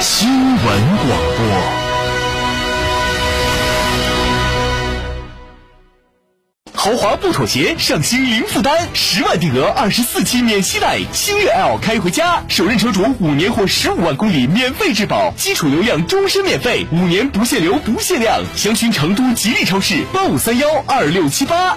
新闻广播。豪华不妥协，上新零负担，十万定额，二十四期免息贷，星越 L 开回家，首任车主五年或十五万公里免费质保，基础流量终身免费，五年不限流不限量，详询成都吉利超市八五三幺二六七八。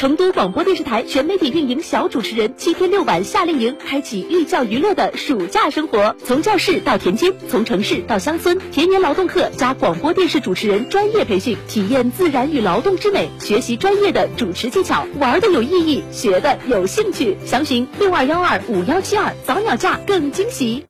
成都广播电视台全媒体运营小主持人七天六晚夏令营，开启寓教于乐的暑假生活。从教室到田间，从城市到乡村，田园劳动课加广播电视主持人专业培训，体验自然与劳动之美，学习专业的主持技巧，玩的有意义，学的有兴趣。详询六二幺二五幺七二，早鸟价更惊喜。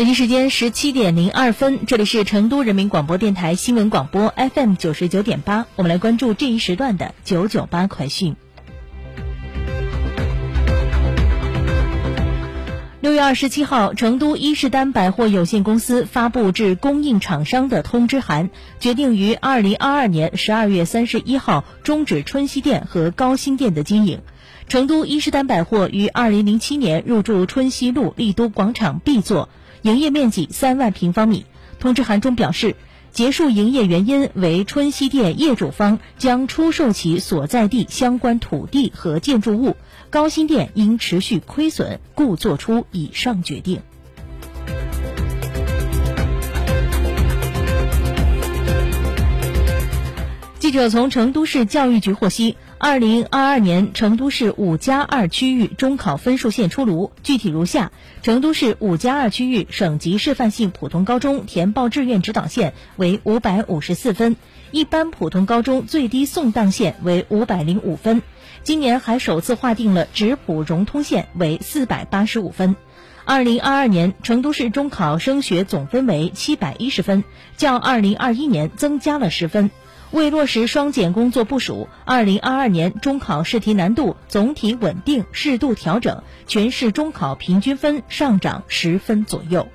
北京时间十七点零二分，这里是成都人民广播电台新闻广播 FM 九十九点八，我们来关注这一时段的九九八快讯。六月二十七号，成都伊势丹百货有限公司发布致供应厂商的通知函，决定于二零二二年十二月三十一号终止春熙店和高新店的经营。成都伊势丹百货于二零零七年入驻春熙路丽都广场 B 座，营业面积三万平方米。通知函中表示，结束营业原因为春熙店业主方将出售其所在地相关土地和建筑物，高新店因持续亏损，故作出以上决定。记者从成都市教育局获悉，二零二二年成都市五加二区域中考分数线出炉，具体如下：成都市五加二区域省级示范性普通高中填报志愿指导线为五百五十四分，一般普通高中最低送档线为五百零五分。今年还首次划定了直普融通线为四百八十五分。二零二二年成都市中考升学总分为七百一十分，较二零二一年增加了十分。为落实双减工作部署，二零二二年中考试题难度总体稳定适度调整，全市中考平均分上涨十分左右。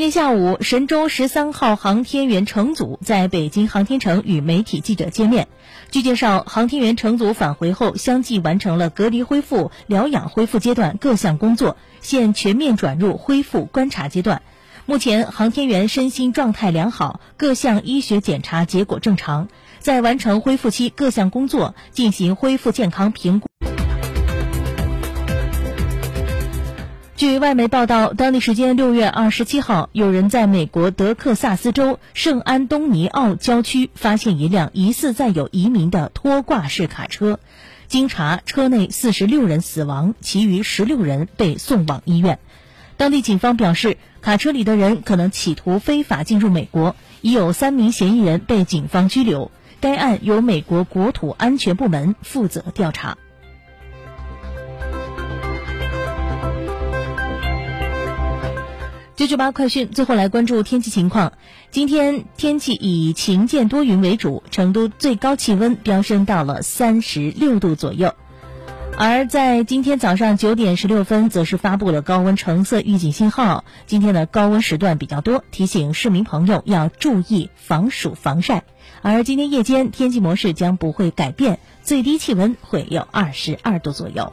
今天下午，神舟十三号航天员乘组在北京航天城与媒体记者见面。据介绍，航天员乘组返回后，相继完成了隔离恢复、疗养恢复阶段各项工作，现全面转入恢复观察阶段。目前，航天员身心状态良好，各项医学检查结果正常，在完成恢复期各项工作，进行恢复健康评估。据外媒报道，当地时间六月二十七号，有人在美国德克萨斯州圣安东尼奥郊区发现一辆疑似载有移民的拖挂式卡车。经查，车内四十六人死亡，其余十六人被送往医院。当地警方表示，卡车里的人可能企图非法进入美国，已有三名嫌疑人被警方拘留。该案由美国国土安全部门负责调查。九九八快讯，最后来关注天气情况。今天天气以晴间多云为主，成都最高气温飙升到了三十六度左右。而在今天早上九点十六分，则是发布了高温橙色预警信号。今天的高温时段比较多，提醒市民朋友要注意防暑防晒。而今天夜间天气模式将不会改变，最低气温会有二十二度左右。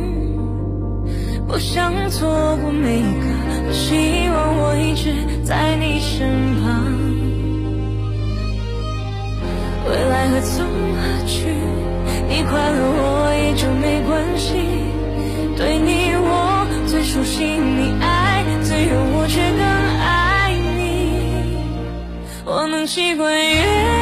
不想错过每一个，多希望我一直在你身旁。未来何从何去？你快乐我也就没关系。对你我最熟悉，你爱最远，我却更爱你。我能习惯远，